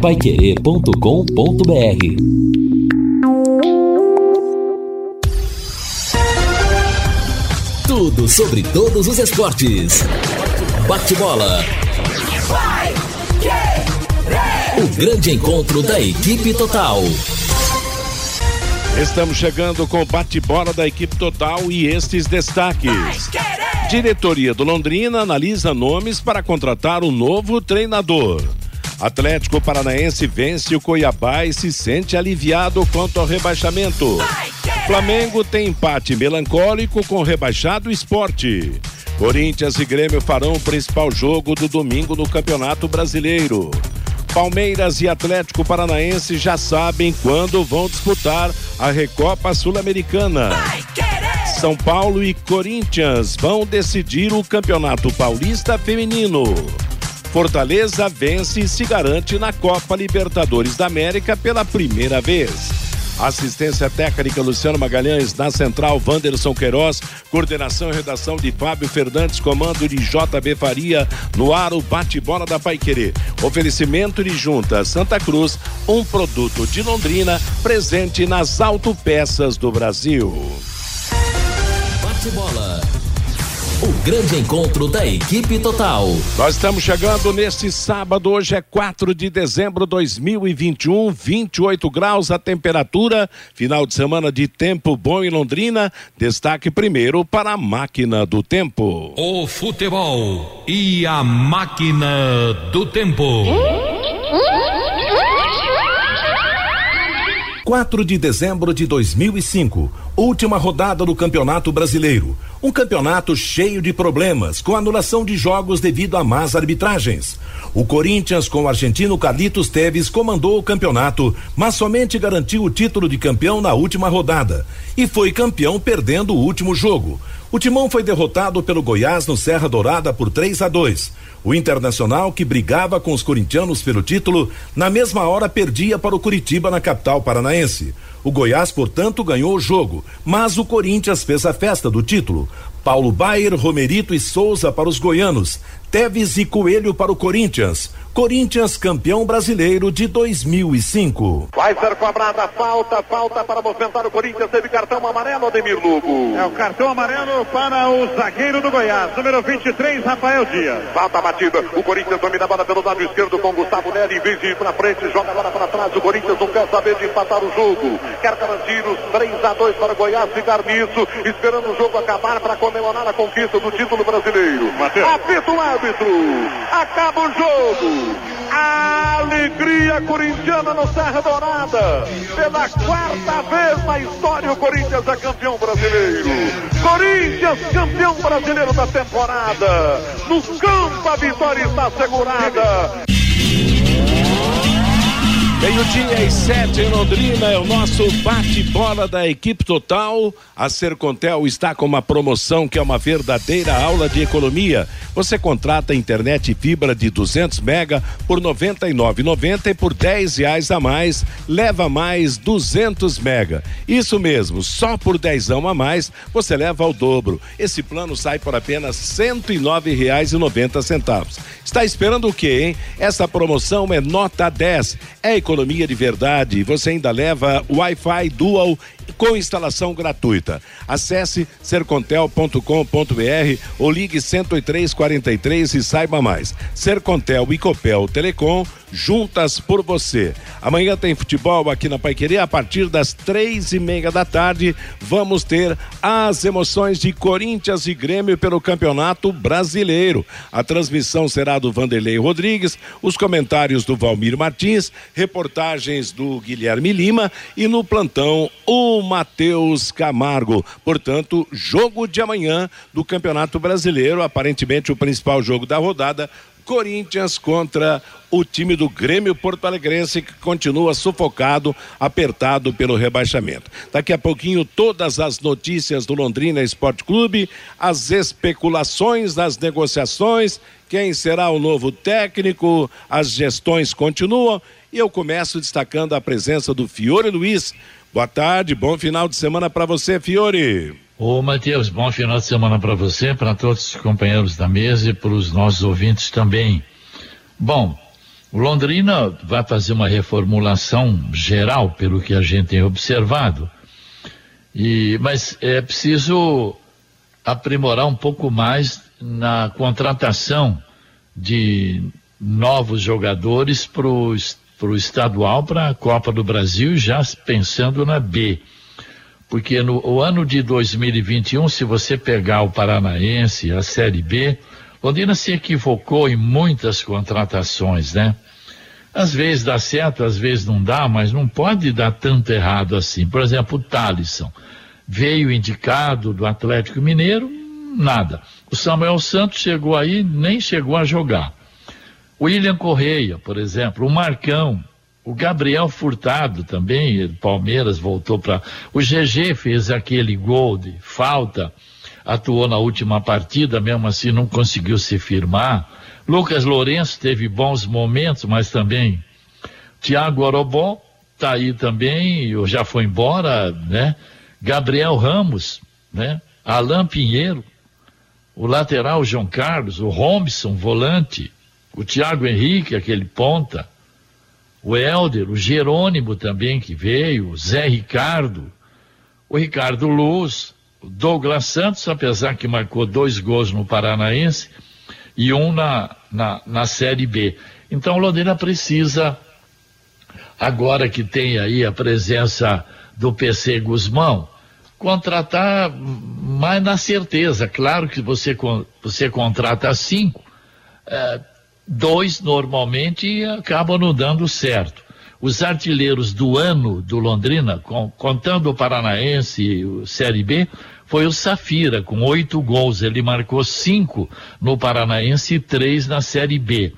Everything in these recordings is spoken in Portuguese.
paiquerê.com.br Tudo sobre todos os esportes. Bate-bola. O grande encontro da equipe total. Estamos chegando com o bate-bola da equipe total e estes destaques. Diretoria do Londrina analisa nomes para contratar um novo treinador. Atlético Paranaense vence o Cuiabá e se sente aliviado quanto ao rebaixamento. Flamengo tem empate melancólico com o rebaixado esporte. Corinthians e Grêmio farão o principal jogo do domingo no Campeonato Brasileiro. Palmeiras e Atlético Paranaense já sabem quando vão disputar a Recopa Sul-Americana. São Paulo e Corinthians vão decidir o Campeonato Paulista Feminino. Fortaleza vence e se garante na Copa Libertadores da América pela primeira vez. Assistência técnica Luciano Magalhães, na central Wanderson Queiroz, coordenação e redação de Fábio Fernandes, comando de JB Faria, no ar o bate-bola da Paiquerê. Oferecimento de Junta Santa Cruz, um produto de Londrina, presente nas autopeças do Brasil. Bate-bola. Grande encontro da equipe total. Nós estamos chegando neste sábado, hoje é 4 de dezembro de 2021, 28 graus a temperatura, final de semana de tempo bom em Londrina. Destaque primeiro para a máquina do tempo. O futebol e a máquina do tempo. 4 de dezembro de 2005, última rodada do Campeonato Brasileiro. Um campeonato cheio de problemas, com anulação de jogos devido a más arbitragens. O Corinthians, com o argentino Carlitos Teves, comandou o campeonato, mas somente garantiu o título de campeão na última rodada. E foi campeão perdendo o último jogo. O Timão foi derrotado pelo Goiás no Serra Dourada por 3 a 2. O Internacional, que brigava com os corintianos pelo título, na mesma hora perdia para o Curitiba na capital paranaense. O Goiás, portanto, ganhou o jogo, mas o Corinthians fez a festa do título. Paulo Baier, Romerito e Souza para os goianos, Teves e Coelho para o Corinthians. Corinthians campeão brasileiro de 2005. Vai ser cobrada falta, falta para movimentar o Corinthians. Teve cartão amarelo, Ademir Lugo. É o cartão amarelo para o zagueiro do Goiás, número 23, Rafael Dias. Falta batida. O Corinthians domina a bola pelo lado esquerdo com Gustavo Nery. Em vez de ir para frente, joga a bola para trás. O Corinthians não quer saber de empatar o jogo. Quer garantir os 3 a 2 para o Goiás ficar nisso, esperando o jogo acabar para comemorar a conquista do título brasileiro. Mateus. Apita o árbitro. Acaba o jogo. Alegria corintiana no Serra Dourada. Pela quarta vez na história, o Corinthians é campeão brasileiro. Corinthians, campeão brasileiro da temporada. No campo, a vitória está assegurada. Meio-dia e sete em Londrina é o nosso bate-bola da equipe total. A Sercontel está com uma promoção que é uma verdadeira aula de economia. Você contrata internet fibra de 200 mega por 99,90 e por 10 reais a mais leva mais 200 mega. Isso mesmo, só por 10 a mais você leva ao dobro. Esse plano sai por apenas 109 reais e 90 centavos. Está esperando o quê, hein? Essa promoção é nota 10. É economia de verdade. Você ainda leva Wi-Fi Dual com instalação gratuita. Acesse sercontel.com.br ou ligue 10343 e saiba mais. Sercontel e Copel Telecom juntas por você. Amanhã tem futebol aqui na Paiquerê a partir das três e meia da tarde. Vamos ter as emoções de Corinthians e Grêmio pelo Campeonato Brasileiro. A transmissão será do Vanderlei Rodrigues, os comentários do Valmir Martins, reportagens do Guilherme Lima e no plantão o Matheus Camargo. Portanto, jogo de amanhã do Campeonato Brasileiro, aparentemente o principal jogo da rodada. Corinthians contra o time do Grêmio Porto Alegrense que continua sufocado, apertado pelo rebaixamento. Daqui a pouquinho todas as notícias do Londrina Esporte Clube, as especulações das negociações, quem será o novo técnico, as gestões continuam e eu começo destacando a presença do Fiore Luiz. Boa tarde, bom final de semana para você, Fiore. Ô, Matheus, bom final de semana para você, para todos os companheiros da mesa e para os nossos ouvintes também. Bom, Londrina vai fazer uma reformulação geral, pelo que a gente tem observado. E, mas é preciso aprimorar um pouco mais na contratação de novos jogadores para o estadual, para a Copa do Brasil, já pensando na B. Porque no o ano de 2021, se você pegar o Paranaense, a Série B, Londrina se equivocou em muitas contratações, né? Às vezes dá certo, às vezes não dá, mas não pode dar tanto errado assim. Por exemplo, o Talisson veio indicado do Atlético Mineiro, nada. O Samuel Santos chegou aí, nem chegou a jogar. William Correia, por exemplo, o Marcão, o Gabriel Furtado também, Palmeiras voltou para. O GG fez aquele gol de falta, atuou na última partida, mesmo assim não conseguiu se firmar. Lucas Lourenço teve bons momentos, mas também. Tiago Orobó está aí também, já foi embora, né? Gabriel Ramos, né? Alain Pinheiro, o lateral João Carlos, o Robson, volante, o Thiago Henrique, aquele ponta, o Helder, o Jerônimo também que veio, o Zé Ricardo, o Ricardo Luz, o Douglas Santos, apesar que marcou dois gols no Paranaense e um na, na, na Série B. Então Londrina precisa, agora que tem aí a presença do PC Guzmão, contratar mais na certeza. Claro que você, você contrata cinco, é, dois normalmente acabam não dando certo. Os artilheiros do ano do Londrina, com, contando o Paranaense e o Série B, foi o Safira, com oito gols. Ele marcou cinco no Paranaense e três na Série B.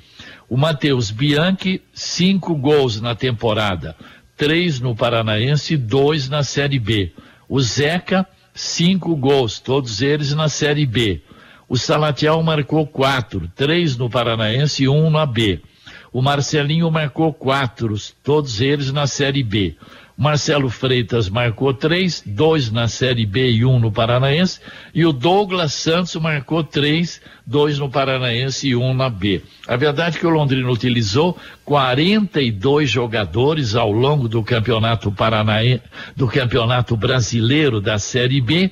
O Matheus Bianchi, cinco gols na temporada três no Paranaense e dois na Série B. O Zeca, cinco gols, todos eles na Série B. O Salatiel marcou quatro, três no Paranaense e um na B. O Marcelinho marcou quatro, todos eles na Série B. Marcelo Freitas marcou três, dois na Série B e um no Paranaense, e o Douglas Santos marcou três, dois no Paranaense e um na B. A verdade é que o Londrina utilizou 42 jogadores ao longo do campeonato paranaense, do campeonato brasileiro da Série B,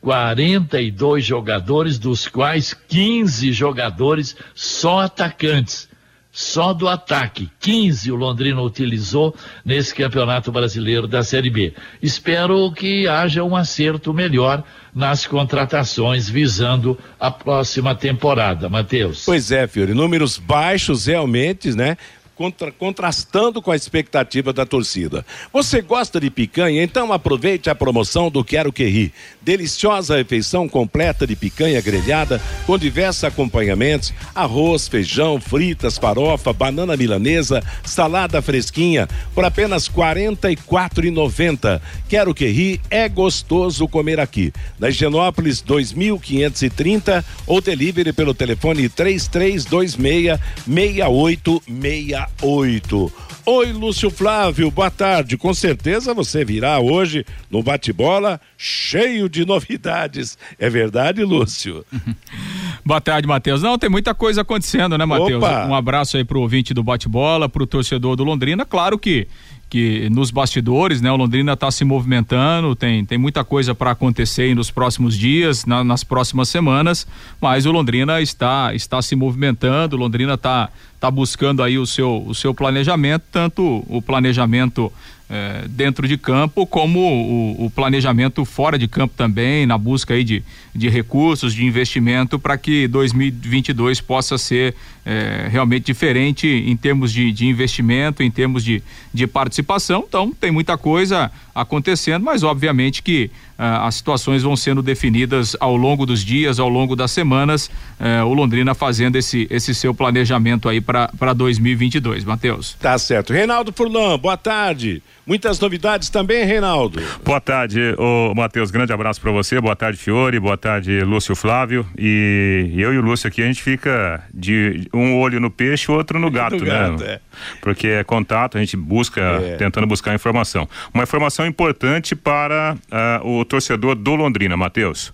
42 jogadores, dos quais 15 jogadores só atacantes só do ataque. 15 o Londrina utilizou nesse Campeonato Brasileiro da Série B. Espero que haja um acerto melhor nas contratações visando a próxima temporada, Matheus. Pois é, Fiore, números baixos realmente, né? contra, contrastando com a expectativa da torcida. Você gosta de picanha? Então aproveite a promoção do Quero Que Ri. Deliciosa refeição completa de picanha grelhada com diversos acompanhamentos: arroz, feijão, fritas, farofa, banana milanesa, salada fresquinha por apenas R$ 44,90. Quero Que Ri é gostoso comer aqui. Na Higienópolis 2530 ou delivery pelo telefone 3326 6868. 8. Oi, Lúcio Flávio, boa tarde. Com certeza você virá hoje no bate-bola cheio de novidades. É verdade, Lúcio? boa tarde, Matheus. Não, tem muita coisa acontecendo, né, Matheus? Um abraço aí pro ouvinte do bate-bola, pro torcedor do Londrina. Claro que que nos bastidores, né, o Londrina está se movimentando, tem, tem muita coisa para acontecer nos próximos dias, na, nas próximas semanas, mas o Londrina está está se movimentando, o Londrina está tá buscando aí o seu o seu planejamento, tanto o planejamento é, dentro de campo, como o, o, planejamento fora de campo também, na busca aí de, de recursos, de investimento para que 2022 possa ser é, realmente diferente em termos de, de investimento, em termos de, de participação. Então, tem muita coisa acontecendo, mas obviamente que ah, as situações vão sendo definidas ao longo dos dias, ao longo das semanas. Eh, o Londrina fazendo esse, esse seu planejamento aí para 2022, Matheus. Tá certo. Reinaldo Furlan, boa tarde. Muitas novidades também, Reinaldo. Boa tarde, ô Matheus. Grande abraço para você. Boa tarde, Fiore. Boa tarde, Lúcio Flávio. E eu e o Lúcio aqui, a gente fica de um olho no peixe, outro no gato, no né? Gato, é. Porque é contato, a gente busca, é. tentando buscar informação. Uma informação importante para uh, o torcedor do Londrina, Matheus.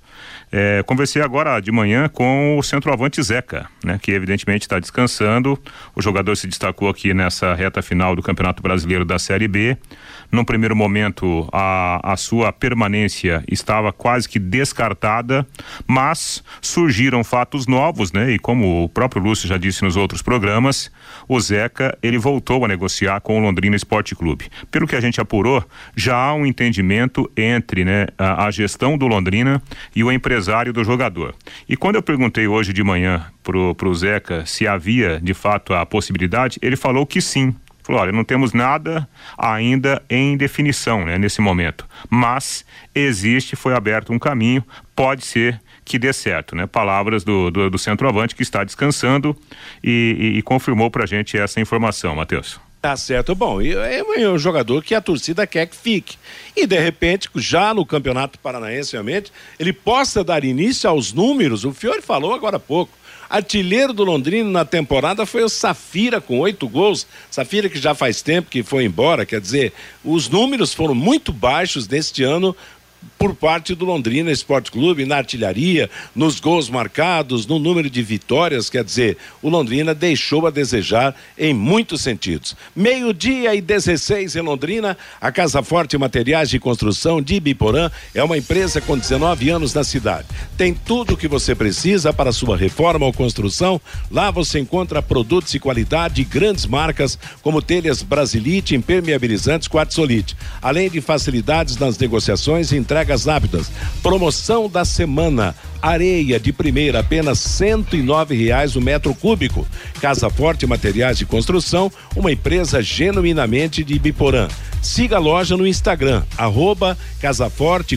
É, conversei agora de manhã com o centroavante Zeca, né, que evidentemente está descansando. O jogador se destacou aqui nessa reta final do Campeonato Brasileiro da Série B. Num primeiro momento, a, a sua permanência estava quase que descartada, mas surgiram fatos novos, né? E como o próprio Lúcio já disse nos outros programas, o Zeca ele voltou a negociar com o Londrina Esporte Clube. Pelo que a gente apurou, já há um entendimento entre né, a, a gestão do Londrina e o empresário do jogador. E quando eu perguntei hoje de manhã pro, pro Zeca se havia de fato a possibilidade, ele falou que sim, Falou, olha, não temos nada ainda em definição, né, nesse momento. Mas existe, foi aberto um caminho, pode ser que dê certo, né? Palavras do, do, do centroavante que está descansando e, e, e confirmou pra gente essa informação, Matheus. Tá certo. Bom, é um jogador que a torcida quer que fique. E, de repente, já no Campeonato Paranaense, realmente, ele possa dar início aos números. O Fiore falou agora há pouco. Artilheiro do Londrina na temporada foi o Safira com oito gols. Safira que já faz tempo que foi embora, quer dizer, os números foram muito baixos neste ano por parte do Londrina Esporte Clube, na artilharia, nos gols marcados, no número de vitórias, quer dizer, o Londrina deixou a desejar em muitos sentidos. Meio-dia e 16 em Londrina, a Casa Forte Materiais de Construção de Ibiporã é uma empresa com 19 anos na cidade. Tem tudo o que você precisa para sua reforma ou construção. Lá você encontra produtos de qualidade de grandes marcas como telhas Brasilite, impermeabilizantes, quartzolite, além de facilidades nas negociações e entrega entregas rápidas. Promoção da semana. Areia de primeira, apenas nove reais o metro cúbico. Casa Forte Materiais de Construção, uma empresa genuinamente de Biporã. Siga a loja no Instagram, arroba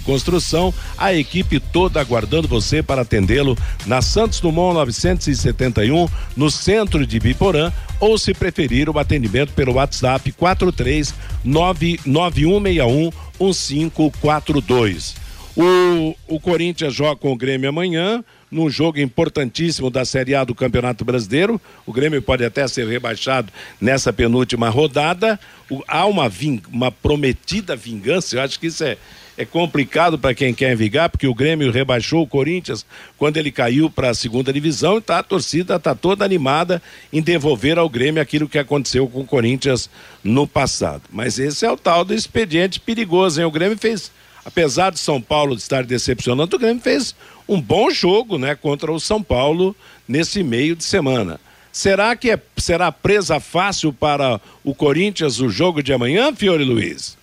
Construção, a equipe toda aguardando você para atendê-lo na Santos Dumont 971, no centro de Biporã, ou se preferir o atendimento pelo WhatsApp 43 99161 1542. O, o Corinthians joga com o Grêmio amanhã, num jogo importantíssimo da Série A do Campeonato Brasileiro. O Grêmio pode até ser rebaixado nessa penúltima rodada. Há uma, ving, uma prometida vingança, eu acho que isso é, é complicado para quem quer vingar, porque o Grêmio rebaixou o Corinthians quando ele caiu para a segunda divisão e tá, a torcida está toda animada em devolver ao Grêmio aquilo que aconteceu com o Corinthians no passado. Mas esse é o tal do expediente perigoso, hein? O Grêmio fez, apesar de São Paulo estar decepcionando, o Grêmio fez um bom jogo, né, contra o São Paulo nesse meio de semana. Será que é, será presa fácil para o Corinthians o jogo de amanhã, Fiore Luiz?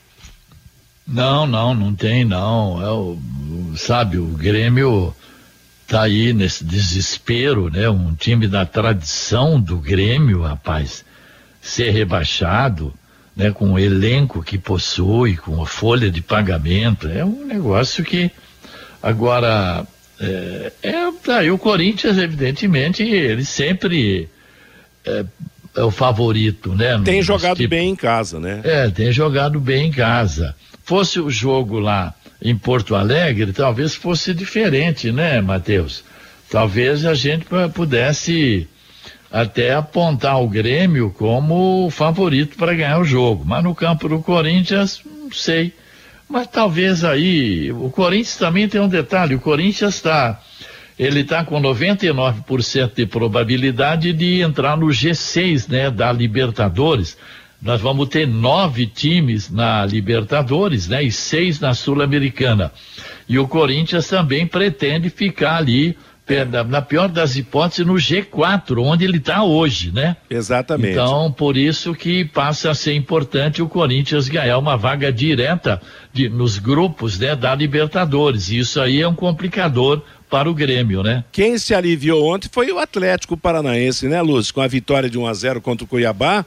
Não, não, não tem não. É o, sabe, o Grêmio tá aí nesse desespero, né? Um time da tradição do Grêmio, rapaz, ser rebaixado, né? Com o elenco que possui, com a folha de pagamento, é um negócio que agora é, é aí o Corinthians, evidentemente, ele sempre é, é o favorito, né? Tem jogado tipo, bem em casa, né? É, tem jogado bem em casa. Fosse o jogo lá em Porto Alegre, talvez fosse diferente, né, Matheus? Talvez a gente pudesse até apontar o Grêmio como favorito para ganhar o jogo. Mas no campo do Corinthians, não sei. Mas talvez aí. O Corinthians também tem um detalhe: o Corinthians está. Ele está com 99% de probabilidade de entrar no G6, né, da Libertadores nós vamos ter nove times na Libertadores, né? E seis na Sul-Americana. E o Corinthians também pretende ficar ali, na pior das hipóteses, no G4, onde ele está hoje, né? Exatamente. Então, por isso que passa a ser importante o Corinthians ganhar uma vaga direta de, nos grupos né, da Libertadores. E isso aí é um complicador para o Grêmio, né? Quem se aliviou ontem foi o Atlético Paranaense, né, Lúcio? Com a vitória de 1 a 0 contra o Cuiabá.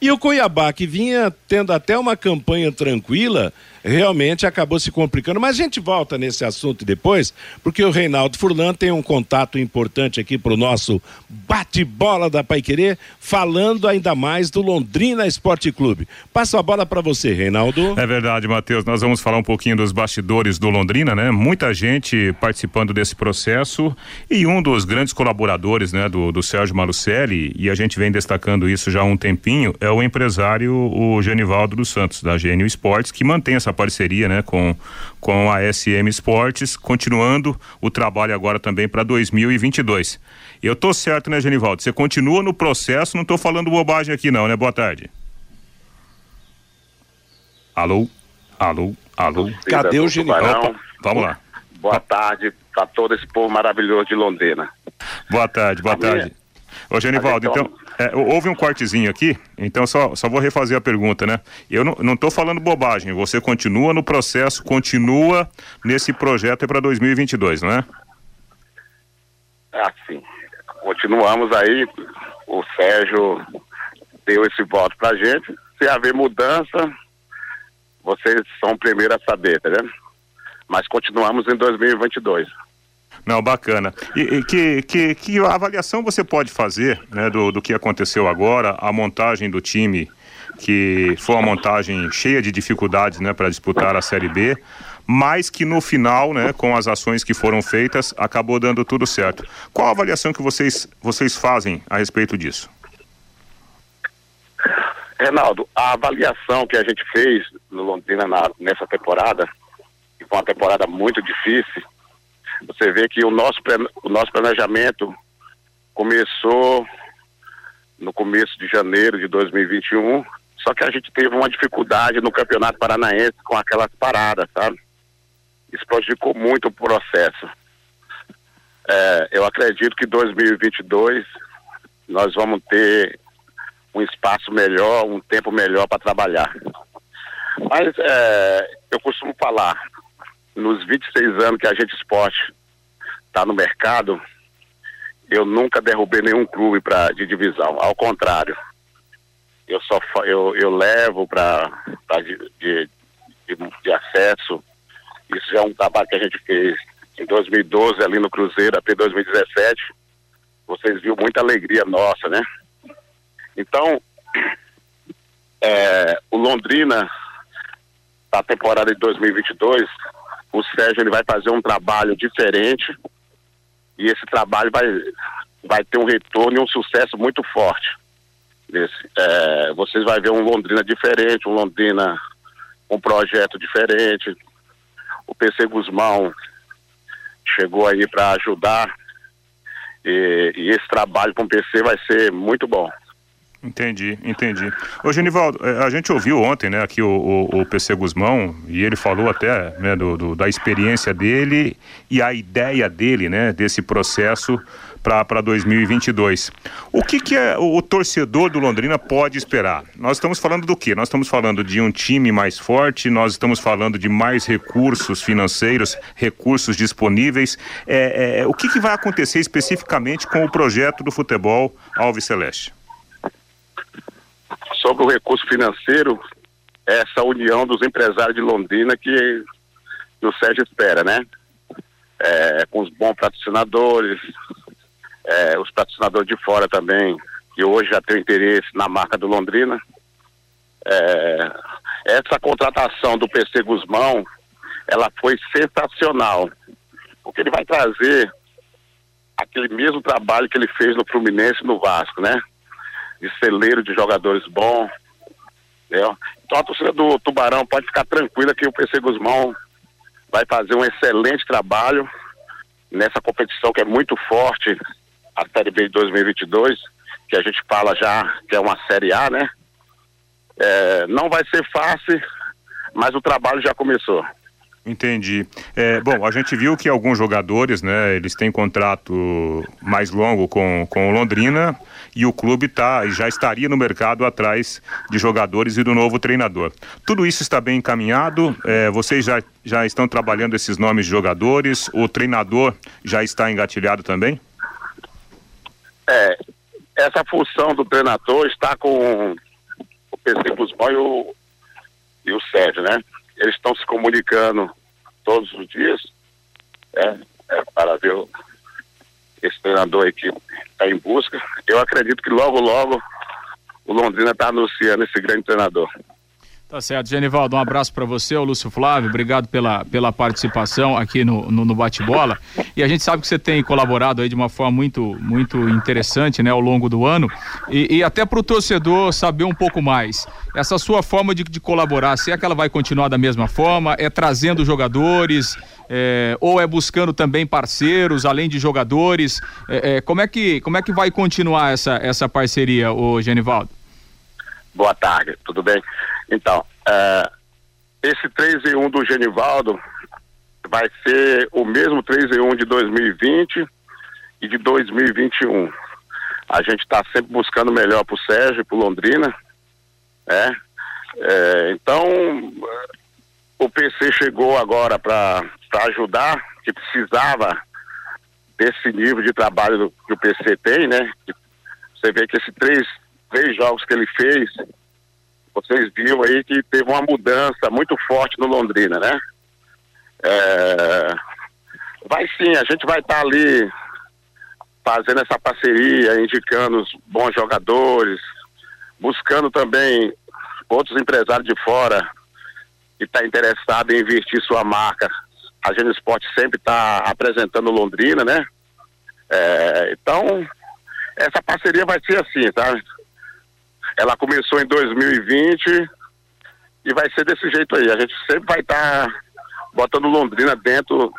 E o Cuiabá, que vinha tendo até uma campanha tranquila, realmente acabou se complicando. Mas a gente volta nesse assunto depois, porque o Reinaldo Furlan tem um contato importante aqui para o nosso bate-bola da Paiquerê, falando ainda mais do Londrina Esporte Clube. Passo a bola para você, Reinaldo. É verdade, Matheus. Nós vamos falar um pouquinho dos bastidores do Londrina, né? Muita gente participando desse processo e um dos grandes colaboradores, né, do, do Sérgio Malucelli, e a gente vem destacando isso já há um tempinho, é o empresário, o Genivaldo dos Santos, da Gênio Esportes, que mantém essa parceria, né, com, com a SM Esportes, continuando o trabalho agora também para 2022. Eu tô certo, né, Genivaldo? Você continua no processo, não tô falando bobagem aqui não, né? Boa tarde. Alô? Alô? Alô? Cadê o Genivaldo? Vamos lá. Boa tarde para todo esse povo maravilhoso de Londrina. Boa tarde, boa tarde. Ô, Genivaldo, então, é, houve um cortezinho aqui, então só, só vou refazer a pergunta, né? Eu não, tô falando bobagem, você continua no processo, continua nesse projeto para 2022, não é? É assim, continuamos aí, o Sérgio deu esse voto pra gente, se haver mudança, vocês são o primeiro a saber, tá? Mas continuamos em 2022. Não, bacana. E, e que, que, que avaliação você pode fazer né, do, do que aconteceu agora, a montagem do time, que foi uma montagem cheia de dificuldades né, para disputar a Série B, mas que no final, né, com as ações que foram feitas, acabou dando tudo certo. Qual a avaliação que vocês, vocês fazem a respeito disso? Renaldo, a avaliação que a gente fez no Londrina na, nessa temporada, que foi uma temporada muito difícil, você vê que o nosso, o nosso planejamento começou no começo de janeiro de 2021, só que a gente teve uma dificuldade no Campeonato Paranaense com aquelas paradas, sabe? Isso prejudicou muito o processo. É, eu acredito que 2022 nós vamos ter um espaço melhor, um tempo melhor para trabalhar. Mas é, eu costumo falar, nos 26 anos que a gente esporte está no mercado, eu nunca derrubei nenhum clube pra, de divisão. Ao contrário, eu só eu, eu levo para de, de, de, de, acesso. Isso é um trabalho que a gente fez em 2012 ali no Cruzeiro até 2017. Vocês viram muita alegria nossa, né? Então, é, o Londrina, a temporada de 2022, o Sérgio ele vai fazer um trabalho diferente e esse trabalho vai, vai ter um retorno e um sucesso muito forte. É, vocês vão ver um Londrina diferente, um Londrina um projeto diferente. O PC Guzmão chegou aí para ajudar e, e, esse trabalho com o PC vai ser muito bom. Entendi, entendi. Ô Genivaldo, é, a gente ouviu ontem, né, aqui o, o, o PC Guzmão, e ele falou até, né, do, do, da experiência dele e a ideia dele, né, desse processo para 2022. O que, que é, o, o, torcedor do Londrina pode esperar? Nós estamos falando do quê? Nós estamos falando de um time mais forte, nós estamos falando de mais recursos financeiros, recursos disponíveis. É, é, o que, que vai acontecer especificamente com o projeto do futebol Alves Celeste? Sobre o recurso financeiro, essa união dos empresários de Londrina que, que o Sérgio espera, né? É, com os bons patrocinadores, é, os patrocinadores de fora também, que hoje já tem interesse na marca do Londrina. É, essa contratação do PC Guzmão, ela foi sensacional, porque ele vai trazer aquele mesmo trabalho que ele fez no Fluminense e no Vasco, né? De celeiro de jogadores bons. Entendeu? Então a torcida do Tubarão pode ficar tranquila que o PC Guzmão vai fazer um excelente trabalho nessa competição que é muito forte, a Série B de 2022, que a gente fala já que é uma Série A, né? É, não vai ser fácil, mas o trabalho já começou. Entendi. É, bom, a gente viu que alguns jogadores, né, eles têm contrato mais longo com, com o Londrina e o clube tá, já estaria no mercado atrás de jogadores e do novo treinador. Tudo isso está bem encaminhado? É, vocês já, já estão trabalhando esses nomes de jogadores? O treinador já está engatilhado também? É, essa função do treinador está com o PC Guzmão e o, e o Sérgio, né? Eles estão se comunicando todos os dias é, é, para ver o, esse treinador aí que está em busca. Eu acredito que logo, logo o Londrina está anunciando esse grande treinador. Tá certo, Genivaldo, um abraço para você, o Lúcio Flávio, obrigado pela, pela participação aqui no, no, no bate-bola. E a gente sabe que você tem colaborado aí de uma forma muito, muito interessante, né, ao longo do ano. E, e até para o torcedor saber um pouco mais. Essa sua forma de, de colaborar, se é que ela vai continuar da mesma forma, é trazendo jogadores, é, ou é buscando também parceiros, além de jogadores. É, é, como, é que, como é que vai continuar essa, essa parceria, o Genivaldo? Boa tarde, tudo bem? Então, uh, esse 3 em 1 do Genivaldo vai ser o mesmo 3 em 1 de 2020 e de 2021. A gente está sempre buscando melhor para o Sérgio, para Londrina, né? É, então, o PC chegou agora para ajudar, que precisava desse nível de trabalho que o PC tem, né? Você vê que esses três, três jogos que ele fez, vocês viram aí que teve uma mudança muito forte no Londrina, né? É... Vai sim, a gente vai estar tá ali fazendo essa parceria, indicando os bons jogadores, buscando também outros empresários de fora que está interessado em investir sua marca. A Gênio Esporte sempre está apresentando Londrina, né? É... então, essa parceria vai ser assim, tá? Ela começou em 2020 e vai ser desse jeito aí. A gente sempre vai estar tá botando Londrina dentro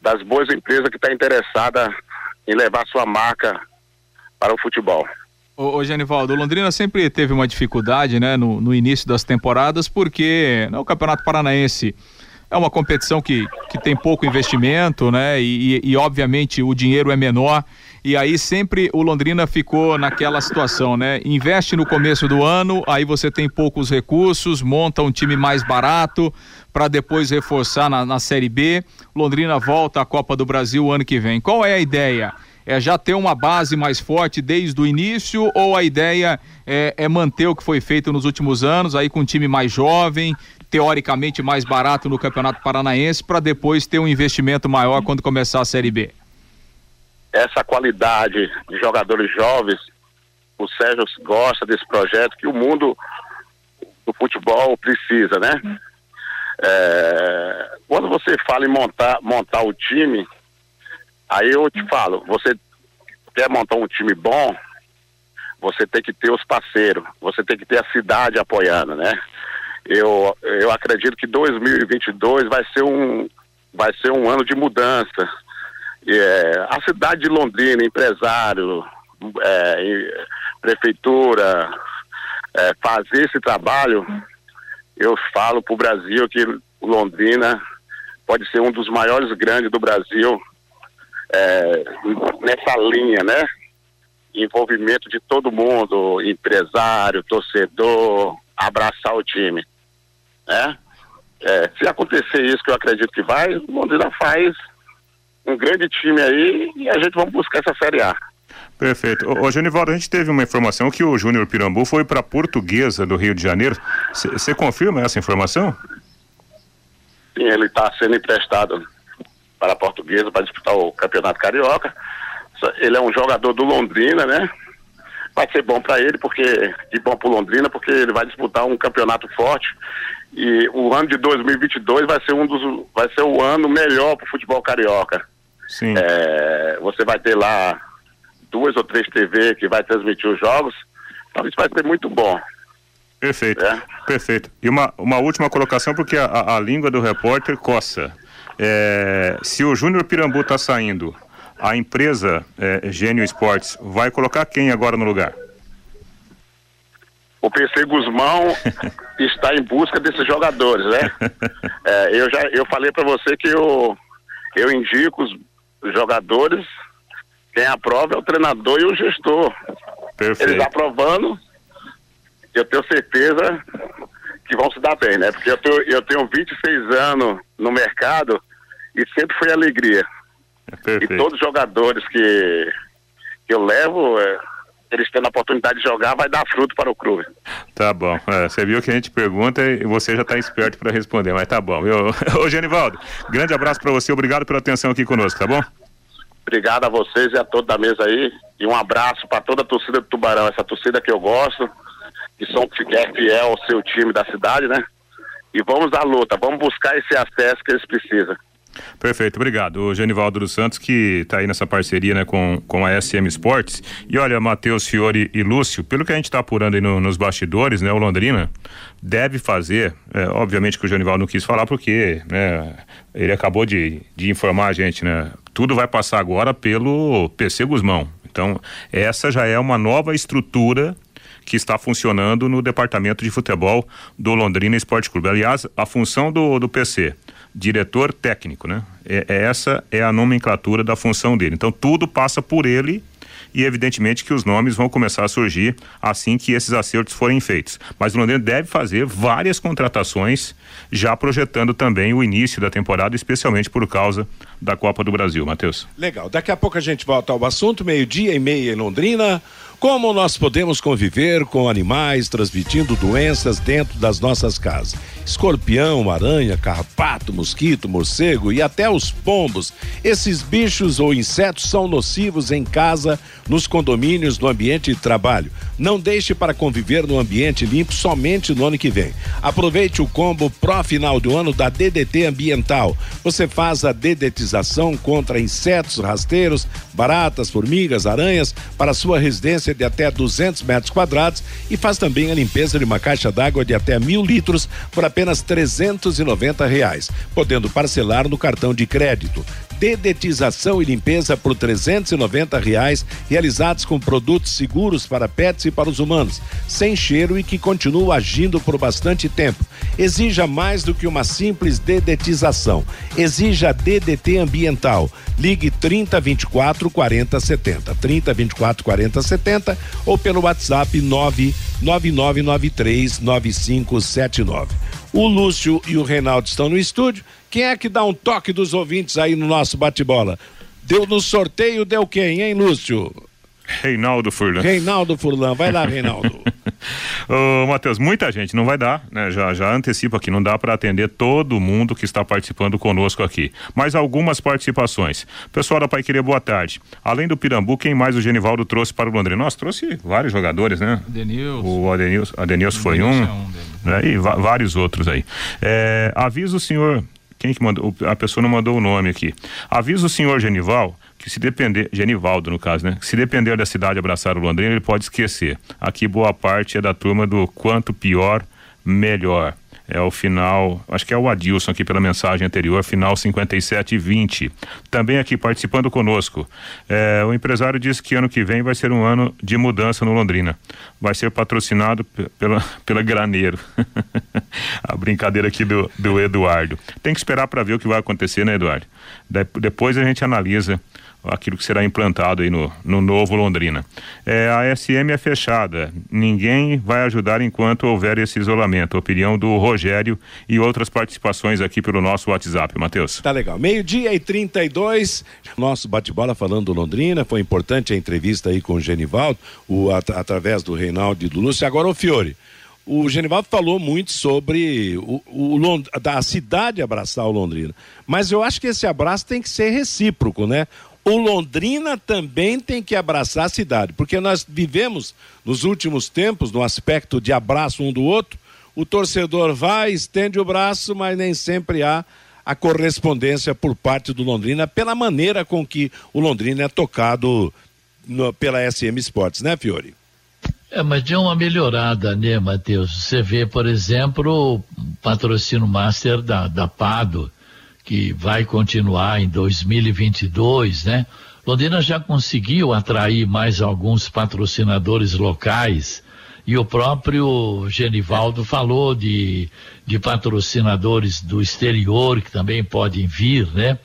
das boas empresas que está interessada em levar sua marca para o futebol. Ô, ô Genivaldo, Londrina sempre teve uma dificuldade, né, no, no início das temporadas, porque né, o Campeonato Paranaense é uma competição que, que tem pouco investimento, né, e, e, e obviamente o dinheiro é menor e aí sempre o Londrina ficou naquela situação, né? Investe no começo do ano, aí você tem poucos recursos, monta um time mais barato para depois reforçar na, na Série B. Londrina volta à Copa do Brasil ano que vem. Qual é a ideia? É já ter uma base mais forte desde o início ou a ideia é, é manter o que foi feito nos últimos anos, aí com um time mais jovem, teoricamente mais barato no Campeonato Paranaense, para depois ter um investimento maior quando começar a Série B? Essa qualidade de jogadores jovens, o Sérgio gosta desse projeto que o mundo do futebol precisa, né? É, quando você fala em montar, montar o time, aí eu te falo, você quer montar um time bom, você tem que ter os parceiros, você tem que ter a cidade apoiando, né? Eu, eu acredito que 2022 vai ser um vai ser um ano de mudança é, a cidade de Londrina, empresário, é, prefeitura, é, fazer esse trabalho, eu falo para o Brasil que Londrina pode ser um dos maiores grandes do Brasil é, nessa linha, né? Envolvimento de todo mundo, empresário, torcedor, abraçar o time, né? É, se acontecer isso que eu acredito que vai, Londrina faz um grande time aí e a gente vamos buscar essa Série A. Perfeito. Ô, ô Genivaldo, a gente teve uma informação que o Júnior Pirambu foi para a Portuguesa do Rio de Janeiro. Você confirma essa informação? Sim, ele está sendo emprestado para a Portuguesa para disputar o Campeonato Carioca. Ele é um jogador do Londrina, né? Vai ser bom para ele, porque e bom para Londrina, porque ele vai disputar um campeonato forte. E o ano de 2022 vai ser um dos, vai ser o ano melhor para o futebol carioca. Sim. É, você vai ter lá duas ou três TV que vai transmitir os jogos. Então isso vai ser muito bom. Perfeito, é. perfeito. E uma, uma última colocação, porque a, a língua do repórter coça. É, se o Júnior Pirambu está saindo, a empresa é, Gênio Esportes vai colocar quem agora no lugar? O PC Guzmão está em busca desses jogadores, né? É, eu já eu falei para você que eu, eu indico os jogadores, quem aprova é o treinador e o gestor. Perfeito. Eles aprovando, eu tenho certeza que vão se dar bem, né? Porque eu tenho, eu tenho 26 anos no mercado e sempre foi alegria. Perfeito. E todos os jogadores que, que eu levo, é, eles tendo a oportunidade de jogar, vai dar fruto para o clube. Tá bom. É, você viu que a gente pergunta e você já está esperto para responder, mas tá bom. Eu... Ô, Genivaldo, grande abraço para você, obrigado pela atenção aqui conosco, tá bom? Obrigado a vocês e a todos da mesa aí. E um abraço para toda a torcida do Tubarão, essa torcida que eu gosto. que são que é fiel ao seu time da cidade, né? E vamos à luta, vamos buscar esse acesso que eles precisam. Perfeito, obrigado. O Genivaldo dos Santos, que está aí nessa parceria né, com, com a SM Sports. E olha, Matheus Fiore e Lúcio, pelo que a gente está apurando aí no, nos bastidores, né, o Londrina deve fazer, é, obviamente que o Genivaldo não quis falar porque né, ele acabou de, de informar a gente, né? Tudo vai passar agora pelo PC Guzmão. Então, essa já é uma nova estrutura que está funcionando no departamento de futebol do Londrina Esporte Clube. Aliás, a função do, do PC diretor técnico, né? É, é, essa é a nomenclatura da função dele. Então tudo passa por ele e evidentemente que os nomes vão começar a surgir assim que esses acertos forem feitos. Mas o Londrina deve fazer várias contratações, já projetando também o início da temporada, especialmente por causa da Copa do Brasil, Matheus. Legal. Daqui a pouco a gente volta ao assunto, meio-dia e meia em Londrina. Como nós podemos conviver com animais transmitindo doenças dentro das nossas casas? Escorpião, aranha, carrapato, mosquito, morcego e até os pombos. Esses bichos ou insetos são nocivos em casa, nos condomínios, no ambiente de trabalho. Não deixe para conviver no ambiente limpo somente no ano que vem. Aproveite o combo pró final do ano da DDT Ambiental. Você faz a dedetização contra insetos rasteiros, baratas, formigas, aranhas para sua residência de até 200 metros quadrados e faz também a limpeza de uma caixa d'água de até mil litros por apenas 390 reais, podendo parcelar no cartão de crédito dedetização e limpeza por 390 reais, realizados com produtos seguros para pets e para os humanos, sem cheiro e que continuam agindo por bastante tempo. Exija mais do que uma simples dedetização. Exija DDT ambiental. Ligue 30 24 40 70. 30 24 40 70 ou pelo WhatsApp 99993 9579. O Lúcio e o Reinaldo estão no estúdio. Quem é que dá um toque dos ouvintes aí no nosso bate-bola? Deu no sorteio, deu quem, hein, Lúcio? Reinaldo Furlan. Reinaldo Furlan, vai lá, Reinaldo. Ô, Matheus, muita gente não vai dar, né? Já, já antecipo aqui, não dá para atender todo mundo que está participando conosco aqui. Mas algumas participações. Pessoal da Pai Querer, boa tarde. Além do Pirambu, quem mais o Genivaldo trouxe para o Londrina? Nós trouxe vários jogadores, né? Adenilson. O Adenilson, Adenilson foi um, é um né? e vários outros aí. É, avisa o senhor, quem que mandou? A pessoa não mandou o nome aqui. Avisa o senhor Genival que se depender, Genivaldo no caso, né? Se depender da cidade abraçar o Londrina, ele pode esquecer. Aqui boa parte é da turma do quanto pior, melhor. É o final, acho que é o Adilson aqui pela mensagem anterior, final 57 e 20. Também aqui participando conosco. É, o empresário disse que ano que vem vai ser um ano de mudança no Londrina. Vai ser patrocinado pela, pela Graneiro. A brincadeira aqui do, do Eduardo. Tem que esperar para ver o que vai acontecer, né, Eduardo? De, depois a gente analisa aquilo que será implantado aí no, no novo Londrina. É, a SM é fechada, ninguém vai ajudar enquanto houver esse isolamento. Opinião do Rogério e outras participações aqui pelo nosso WhatsApp, Matheus. Tá legal. Meio-dia e 32, nosso bate-bola falando do Londrina, foi importante a entrevista aí com o Genivaldo, o, at através do Reinaldo e do Lúcio. Agora o Fiore. O Genivaldo falou muito sobre o, o, da cidade abraçar o Londrina. Mas eu acho que esse abraço tem que ser recíproco, né? O Londrina também tem que abraçar a cidade, porque nós vivemos nos últimos tempos, no aspecto de abraço um do outro, o torcedor vai, estende o braço, mas nem sempre há a correspondência por parte do Londrina pela maneira com que o Londrina é tocado no, pela SM Sports, né, Fiore? É, mas deu uma melhorada, né, Matheus? Você vê, por exemplo, o patrocínio master da, da Pado, que vai continuar em 2022, né? Londrina já conseguiu atrair mais alguns patrocinadores locais e o próprio Genivaldo falou de, de patrocinadores do exterior que também podem vir, né?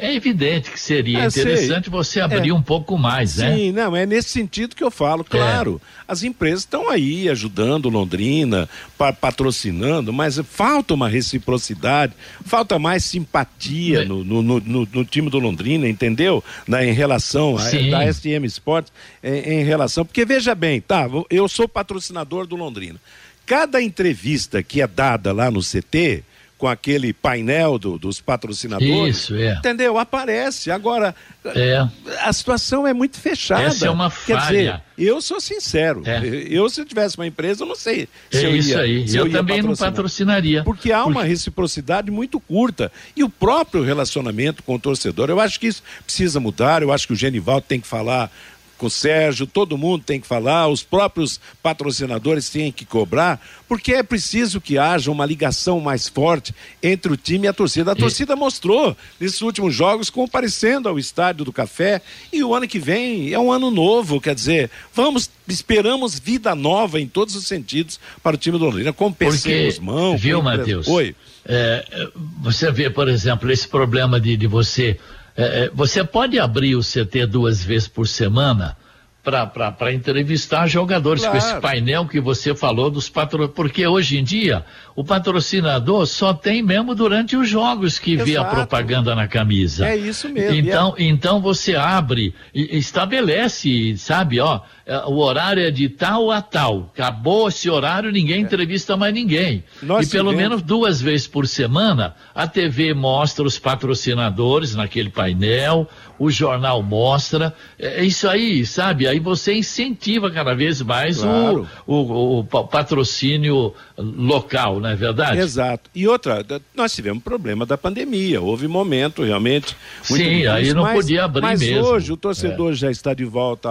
É evidente que seria é, interessante sei. você abrir é. um pouco mais, né? Sim, não, é nesse sentido que eu falo, claro. É. As empresas estão aí ajudando Londrina, pa patrocinando, mas falta uma reciprocidade, falta mais simpatia no, no, no, no, time do Londrina, entendeu? Na, em relação a, da SM Sports, em, em relação. Porque veja bem, tá, eu sou patrocinador do Londrina. Cada entrevista que é dada lá no CT, com aquele painel do, dos patrocinadores. Isso, é. Entendeu? Aparece. Agora, é. a situação é muito fechada. Essa é uma falha. Quer dizer, eu sou sincero. É. Eu, se eu tivesse uma empresa, eu não sei se é eu isso ia, aí. eu, eu também não patrocinaria. Porque há uma reciprocidade muito curta. E o próprio relacionamento com o torcedor, eu acho que isso precisa mudar. Eu acho que o Genival tem que falar com o Sérgio, todo mundo tem que falar, os próprios patrocinadores têm que cobrar, porque é preciso que haja uma ligação mais forte entre o time e a torcida. A torcida mostrou nesses últimos jogos comparecendo ao estádio do Café e o ano que vem é um ano novo, quer dizer, vamos esperamos vida nova em todos os sentidos para o time do Londrina, com PC nos mãos. Viu, Matheus? Oi. É, você vê, por exemplo, esse problema de, de você você pode abrir o CT duas vezes por semana para entrevistar jogadores claro. com esse painel que você falou dos patrocinadores. Porque hoje em dia o patrocinador só tem mesmo durante os jogos que Exato. vê a propaganda na camisa. É isso mesmo. Então, é. então você abre e estabelece, sabe, ó, é, o horário é de tal a tal. Acabou esse horário, ninguém é. entrevista mais ninguém. Nós e pelo menos duas vezes por semana a TV mostra os patrocinadores naquele painel, o jornal mostra. É, é isso aí, sabe? Aí você incentiva cada vez mais claro. o, o, o, patrocínio local, não é verdade? Exato. E outra, nós tivemos problema da pandemia. Houve momento realmente. Sim, difícil, aí não mas, podia abrir mas mesmo. Mas hoje o torcedor é. já está de volta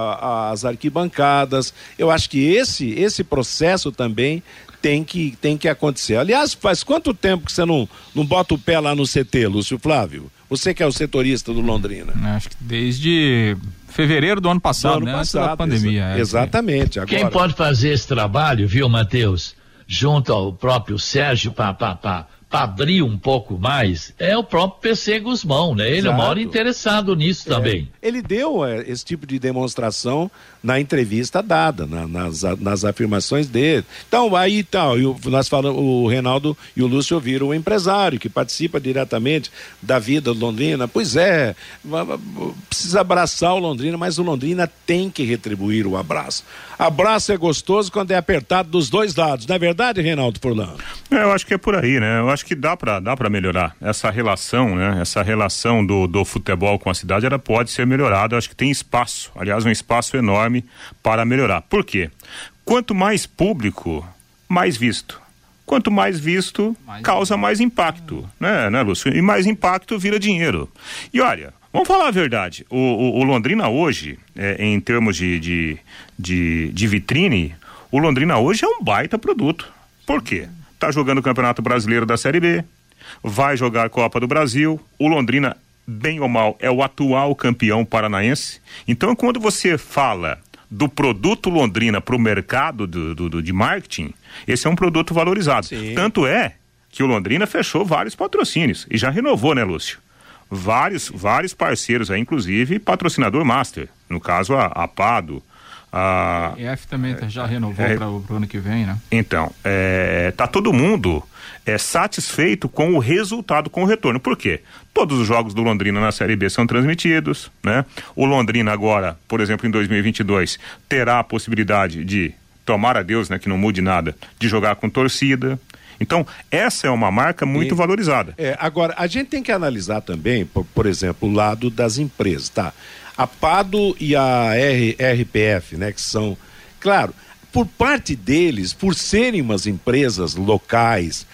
às arquibancadas. Eu acho que esse, esse processo também tem que, tem que acontecer. Aliás, faz quanto tempo que você não, não bota o pé lá no CT, Lúcio Flávio? Você que é o setorista do Londrina. Acho que desde fevereiro do ano passado, do ano né? Passado, Antes da pandemia. Exa é, exatamente. Agora... Quem pode fazer esse trabalho, viu, Matheus? Junto ao próprio Sérgio Papapá para abrir um pouco mais é o próprio PC Guzmão, né? Ele Exato. é o maior interessado nisso é. também. Ele deu é, esse tipo de demonstração na entrevista dada, na, nas, nas afirmações dele. Então, aí tal, tá, nós falamos, o Reinaldo e o Lúcio ouviram o empresário que participa diretamente da vida do Londrina. Pois é, precisa abraçar o Londrina, mas o Londrina tem que retribuir o abraço. Abraço é gostoso quando é apertado dos dois lados, não é verdade, Reinaldo Furlan? É, eu acho que é por aí, né? Eu acho que dá para dá para melhorar essa relação, né? Essa relação do, do futebol com a cidade, ela pode ser melhorada. Eu acho que tem espaço, aliás, um espaço enorme para melhorar. Por quê? Quanto mais público, mais visto. Quanto mais visto, mais causa mais impacto, né, né, Lúcio? E mais impacto vira dinheiro. E olha, vamos falar a verdade. O, o, o Londrina hoje, é, em termos de, de, de, de vitrine, o Londrina hoje é um baita produto. Por quê? Tá jogando o Campeonato Brasileiro da Série B, vai jogar a Copa do Brasil. O Londrina, bem ou mal, é o atual campeão paranaense. Então, quando você fala do produto Londrina para o mercado do, do, do, de marketing, esse é um produto valorizado. Sim. Tanto é que o Londrina fechou vários patrocínios e já renovou, né, Lúcio? Vários, vários parceiros aí, inclusive patrocinador master. No caso, a, a Pado, a EF também é, já renovou é, para o ano que vem, né? Então, é, tá todo mundo é satisfeito com o resultado, com o retorno. Por quê? Todos os jogos do Londrina na Série B são transmitidos, né? O Londrina agora, por exemplo, em 2022, terá a possibilidade de, tomar a Deus, né, que não mude nada, de jogar com torcida. Então, essa é uma marca muito e, valorizada. É, agora, a gente tem que analisar também, por, por exemplo, o lado das empresas, tá? A PADO e a R, RPF, né, que são, claro, por parte deles, por serem umas empresas locais,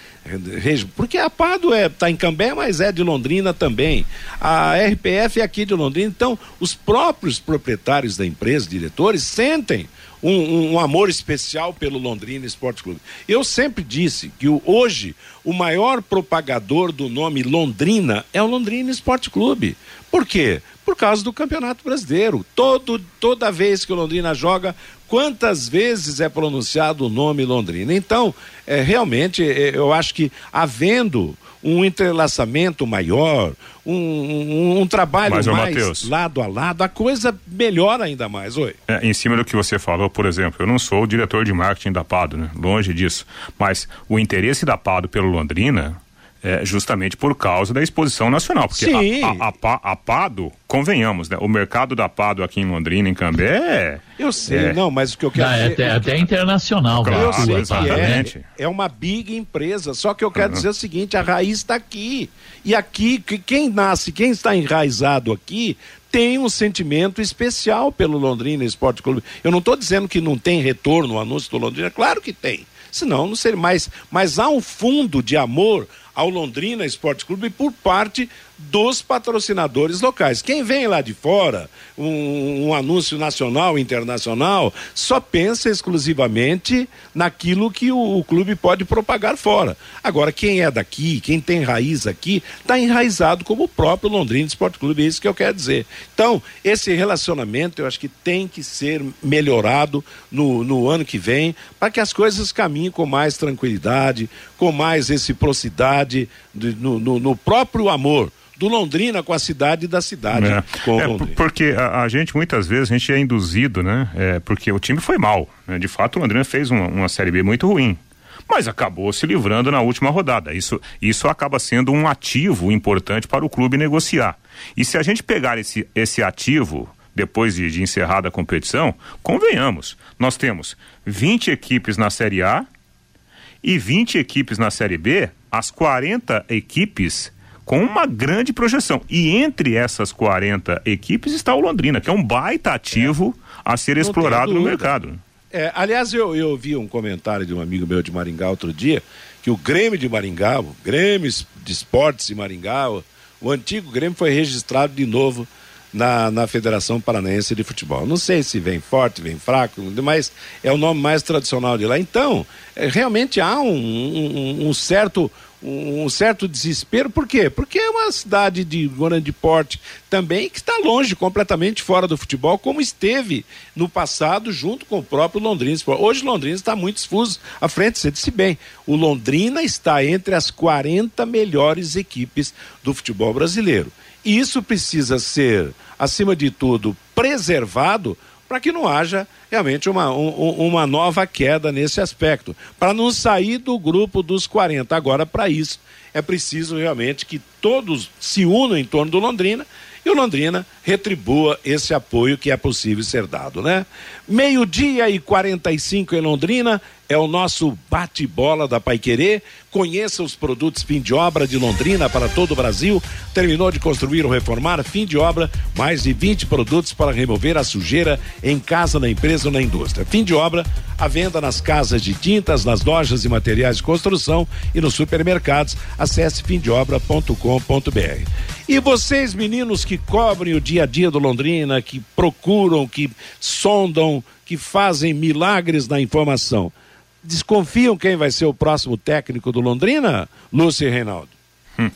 porque a Pado é tá em Cambé, mas é de Londrina também. A RPF é aqui de Londrina, então os próprios proprietários da empresa, diretores, sentem um, um, um, amor especial pelo Londrina Esporte Clube. Eu sempre disse que o, hoje o maior propagador do nome Londrina é o Londrina Esporte Clube. Por quê? Por causa do Campeonato Brasileiro. Todo, toda vez que o Londrina joga, quantas vezes é pronunciado o nome Londrina? Então, é, realmente, é, eu acho que havendo um entrelaçamento maior, um, um, um trabalho Mas, mais Mateus, lado a lado, a coisa melhora ainda mais. Oi. É, em cima do que você falou, por exemplo, eu não sou o diretor de marketing da Pado, né? longe disso. Mas o interesse da Pado pelo Londrina é, justamente por causa da exposição nacional. Porque Sim. A, a, a, a, Pado, convenhamos, né? O mercado da Pado aqui em Londrina, em Cambé, é. Eu sei, é... não, mas o que eu quero não, dizer. É até, até internacional, claro, Eu sei exatamente. que é. É uma big empresa. Só que eu quero uhum. dizer o seguinte: a raiz está aqui. E aqui, quem nasce, quem está enraizado aqui, tem um sentimento especial pelo Londrina Esporte Clube. Eu não estou dizendo que não tem retorno o anúncio do Londrina, claro que tem. Senão não seria mais. Mas há um fundo de amor ao Londrina Esporte Clube por parte dos patrocinadores locais. Quem vem lá de fora, um, um, anúncio nacional, internacional, só pensa exclusivamente naquilo que o, o, clube pode propagar fora. Agora, quem é daqui, quem tem raiz aqui, está enraizado como o próprio Londrina Esporte Clube, é isso que eu quero dizer. Então, esse relacionamento eu acho que tem que ser melhorado no, no ano que vem, para que as coisas caminhem com mais tranquilidade, com mais reciprocidade, no, no, no próprio amor do Londrina com a cidade e da cidade é. com é, Londrina. Porque a, a, gente, muitas vezes, a gente é induzido, né? É, porque o time foi mal. Né? De fato, o Londrina fez uma, uma Série B muito ruim mas acabou se livrando na última rodada. Isso, isso acaba sendo um ativo importante para o clube negociar. E se a gente pegar esse, esse ativo depois de, de encerrada a competição, convenhamos, nós temos 20 equipes na Série A e 20 equipes na Série B, as 40 equipes com uma grande projeção. E entre essas 40 equipes está o Londrina, que é um baita ativo é. a ser Não explorado no mercado. É, aliás, eu, eu vi um comentário de um amigo meu de Maringá outro dia, que o Grêmio de Maringá, o Grêmio de Esportes de Maringá, o, o antigo Grêmio foi registrado de novo na, na Federação Paranaense de Futebol. Não sei se vem forte, vem fraco, mas é o nome mais tradicional de lá. Então, é, realmente há um, um, um certo um certo desespero, por quê? Porque é uma cidade de grande porte também que está longe, completamente fora do futebol, como esteve no passado junto com o próprio Londrina. Hoje Londrina está muito esfuso à frente, você disse bem. O Londrina está entre as 40 melhores equipes do futebol brasileiro. E isso precisa ser, acima de tudo, preservado para que não haja realmente uma, um, uma nova queda nesse aspecto, para não sair do grupo dos 40. Agora, para isso, é preciso realmente que todos se unam em torno do Londrina e o Londrina retribua esse apoio que é possível ser dado, né? Meio-dia e 45 em Londrina é o nosso bate-bola da Paiquerê. Conheça os produtos fim de obra de Londrina para todo o Brasil. Terminou de construir ou reformar, fim de obra, mais de 20 produtos para remover a sujeira em casa, na empresa ou na indústria. Fim de obra, a venda nas casas de tintas, nas lojas de materiais de construção e nos supermercados. Acesse fimdeobra.com.br. E vocês, meninos que cobrem o dia a dia do Londrina, que procuram, que sondam, que fazem milagres na informação, desconfiam quem vai ser o próximo técnico do Londrina, Lúcio e Reinaldo? Hum.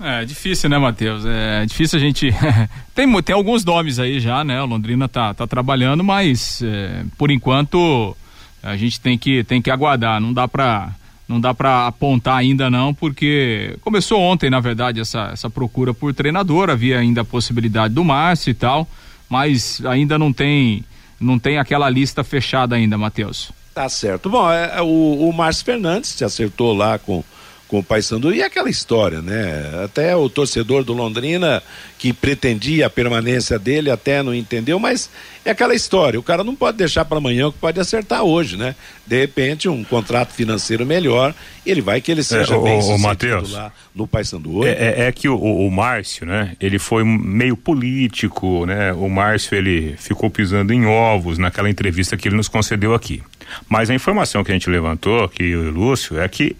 É difícil, né, Matheus? É difícil a gente. tem, tem alguns nomes aí já, né? O Londrina tá, tá trabalhando, mas é, por enquanto a gente tem que, tem que aguardar. Não dá para não dá para apontar ainda não, porque começou ontem, na verdade, essa, essa procura por treinador, havia ainda a possibilidade do Márcio e tal, mas ainda não tem não tem aquela lista fechada ainda, Matheus. Tá certo. Bom, é, é o, o Márcio Fernandes se acertou lá com com o Paysandu e aquela história, né? Até o torcedor do Londrina que pretendia a permanência dele até não entendeu, mas é aquela história, o cara não pode deixar para amanhã o que pode acertar hoje, né? De repente um contrato financeiro melhor, ele vai que ele seja é, bem o, o Mateus, lá no Paysandu. É, é, é, que o, o Márcio, né? Ele foi meio político, né? O Márcio ele ficou pisando em ovos naquela entrevista que ele nos concedeu aqui. Mas a informação que a gente levantou, que o Lúcio, é que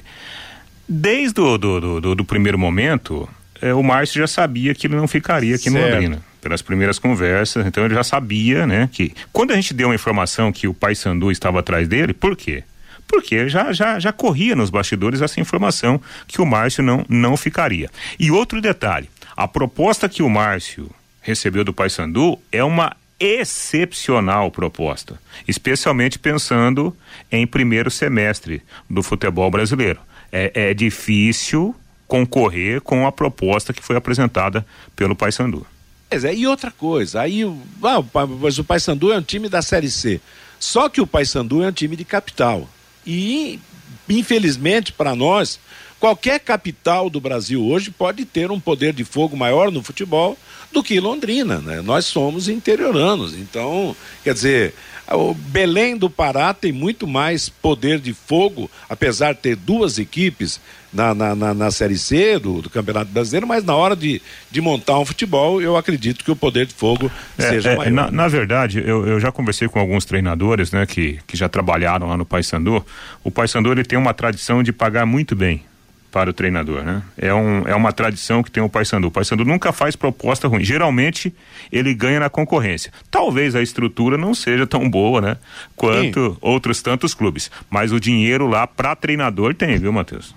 Desde o do, do, do, do primeiro momento, é, o Márcio já sabia que ele não ficaria aqui certo. no Londrina. Pelas primeiras conversas, então ele já sabia, né, que quando a gente deu uma informação que o Pai Sandu estava atrás dele, por quê? Porque já, já, já corria nos bastidores essa informação que o Márcio não, não ficaria. E outro detalhe, a proposta que o Márcio recebeu do Pai Sandu é uma excepcional proposta, especialmente pensando em primeiro semestre do futebol brasileiro é, é difícil concorrer com a proposta que foi apresentada pelo Paysandu. É, e outra coisa, aí ah, mas o Paysandu é um time da Série C. Só que o Paysandu é um time de capital. E infelizmente para nós, Qualquer capital do Brasil hoje pode ter um poder de fogo maior no futebol do que Londrina, né? Nós somos interioranos, então, quer dizer, o Belém do Pará tem muito mais poder de fogo, apesar de ter duas equipes na, na, na, na Série C do, do, Campeonato Brasileiro, mas na hora de, de montar um futebol, eu acredito que o poder de fogo é, seja é, maior. Na, na verdade, eu, eu, já conversei com alguns treinadores né, que, que já trabalharam lá no Paysandu. O Paysandu ele tem uma tradição de pagar muito bem para o treinador, né? É, um, é uma tradição que tem o Paysandu. O Paysandu nunca faz proposta ruim. Geralmente ele ganha na concorrência. Talvez a estrutura não seja tão boa, né? Quanto Sim. outros tantos clubes. Mas o dinheiro lá para treinador tem, viu, Matheus?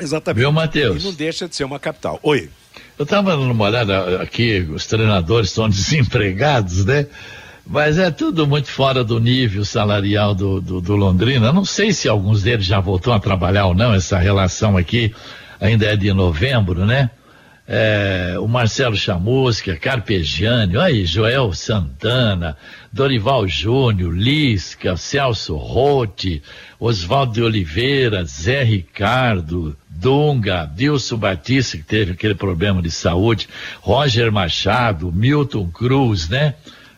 Exatamente. Viu, Matheus? E não deixa de ser uma capital. Oi. Eu estava dando uma olhada aqui, os treinadores estão desempregados, né? Mas é tudo muito fora do nível salarial do, do, do Londrina. Não sei se alguns deles já voltou a trabalhar ou não, essa relação aqui ainda é de novembro, né? É, o Marcelo Chamusca, Carpegiani, aí, Joel Santana, Dorival Júnior, Lisca, Celso Rotti, Oswaldo de Oliveira, Zé Ricardo, Dunga, Dilson Batista, que teve aquele problema de saúde, Roger Machado, Milton Cruz, né?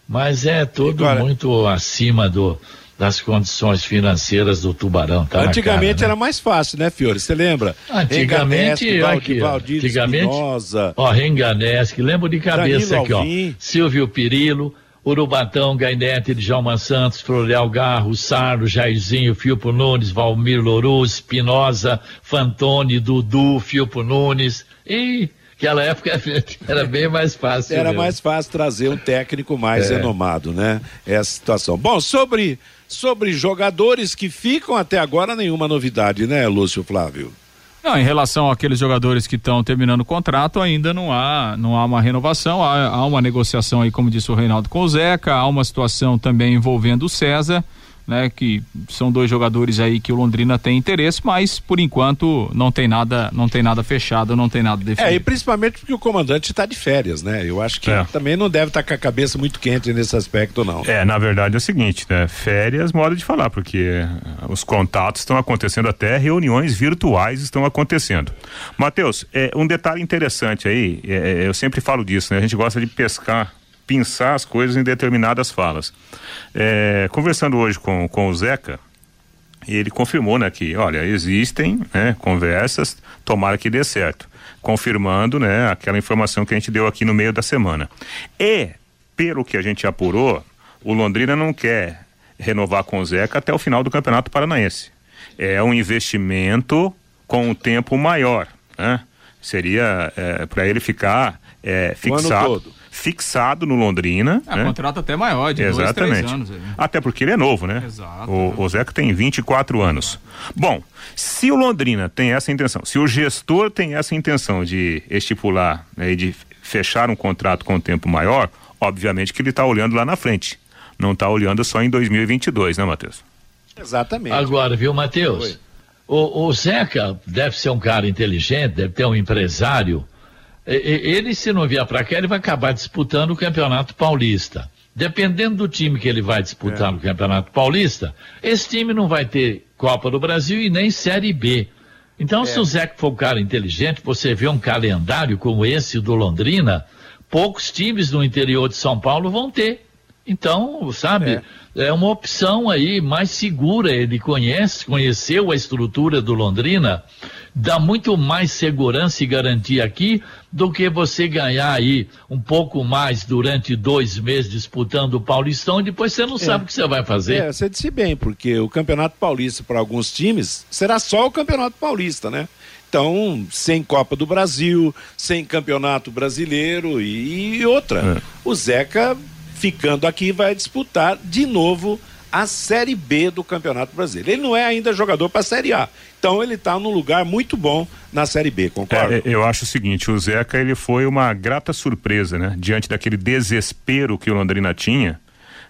Mas é tudo Agora, muito acima do, das condições financeiras do Tubarão. Tá antigamente cara, né? era mais fácil, né, Fiore? Você lembra? Antigamente, Enganesque, Valdir, antigamente, Espinosa, ó, Renganesque, lembro de cabeça Danilo aqui, Alvim. ó. Silvio Pirilo, Urubatão, Gainete, Djalma Santos, Floreal Garro, Sarro, Jairzinho, Filpo Nunes, Valmir Louruz, Espinosa, Fantoni, Dudu, Filpo Nunes e Aquela época era bem mais fácil. Era mesmo. mais fácil trazer um técnico mais é. renomado, né? Essa situação. Bom, sobre, sobre jogadores que ficam até agora, nenhuma novidade, né, Lúcio Flávio? Não, em relação àqueles jogadores que estão terminando o contrato, ainda não há, não há uma renovação, há, há uma negociação aí, como disse o Reinaldo com o Zeca, há uma situação também envolvendo o César né? Que são dois jogadores aí que o Londrina tem interesse, mas por enquanto não tem nada, não tem nada fechado, não tem nada definido. É, e principalmente porque o comandante está de férias, né? Eu acho que é. também não deve estar tá com a cabeça muito quente nesse aspecto, não. É, na verdade é o seguinte, né? Férias, modo de falar, porque os contatos estão acontecendo até reuniões virtuais estão acontecendo. Matheus, é, um detalhe interessante aí, é, é eu sempre falo disso, né? A gente gosta de pescar pensar as coisas em determinadas falas. É, conversando hoje com, com o Zeca, ele confirmou né, que, olha, existem né, conversas, tomara que dê certo. Confirmando né, aquela informação que a gente deu aqui no meio da semana. E, pelo que a gente apurou, o Londrina não quer renovar com o Zeca até o final do Campeonato Paranaense. É um investimento com um tempo maior. Né? Seria é, para ele ficar é, fixado fixado no Londrina. É, né? contrato até maior, de Exatamente. dois, anos. Até porque ele é novo, né? Exato. O, o Zeca tem 24 anos. Bom, se o Londrina tem essa intenção, se o gestor tem essa intenção de estipular né, e de fechar um contrato com um tempo maior, obviamente que ele está olhando lá na frente. Não está olhando só em 2022, né, Matheus? Exatamente. Agora, viu, Matheus? O, o Zeca deve ser um cara inteligente, deve ter um empresário ele, se não vier para cá, ele vai acabar disputando o Campeonato Paulista. Dependendo do time que ele vai disputar é. no Campeonato Paulista, esse time não vai ter Copa do Brasil e nem Série B. Então, é. se o Zé for um cara inteligente, você vê um calendário como esse do Londrina, poucos times no interior de São Paulo vão ter. Então, sabe, é é uma opção aí mais segura. Ele conhece, conheceu a estrutura do Londrina, dá muito mais segurança e garantia aqui do que você ganhar aí um pouco mais durante dois meses disputando o Paulistão e depois você não é. sabe o que você vai fazer. É, você disse bem, porque o Campeonato Paulista para alguns times será só o Campeonato Paulista, né? Então, sem Copa do Brasil, sem Campeonato Brasileiro e, e outra. É. O Zeca ficando aqui, vai disputar de novo a Série B do Campeonato Brasileiro. Ele não é ainda jogador para a Série A. Então ele está num lugar muito bom na Série B, concorda? É, eu acho o seguinte, o Zeca ele foi uma grata surpresa, né? Diante daquele desespero que o Londrina tinha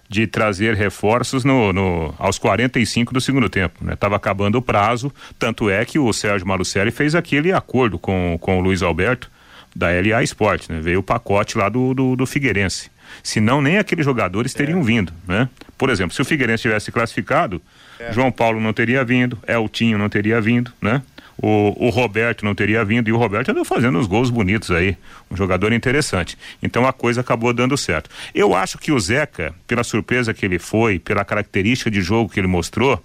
de trazer reforços no, no, aos 45 do segundo tempo. Né? Tava acabando o prazo, tanto é que o Sérgio Malucelli fez aquele acordo com, com o Luiz Alberto da LA Sport, né? Veio o pacote lá do, do, do Figueirense. Senão nem aqueles jogadores teriam é. vindo, né? Por exemplo, se o Figueirense tivesse classificado, é. João Paulo não teria vindo, Eltinho não teria vindo, né? o, o Roberto não teria vindo e o Roberto andou fazendo uns gols bonitos aí, um jogador interessante. Então a coisa acabou dando certo. Eu acho que o Zeca, pela surpresa que ele foi, pela característica de jogo que ele mostrou,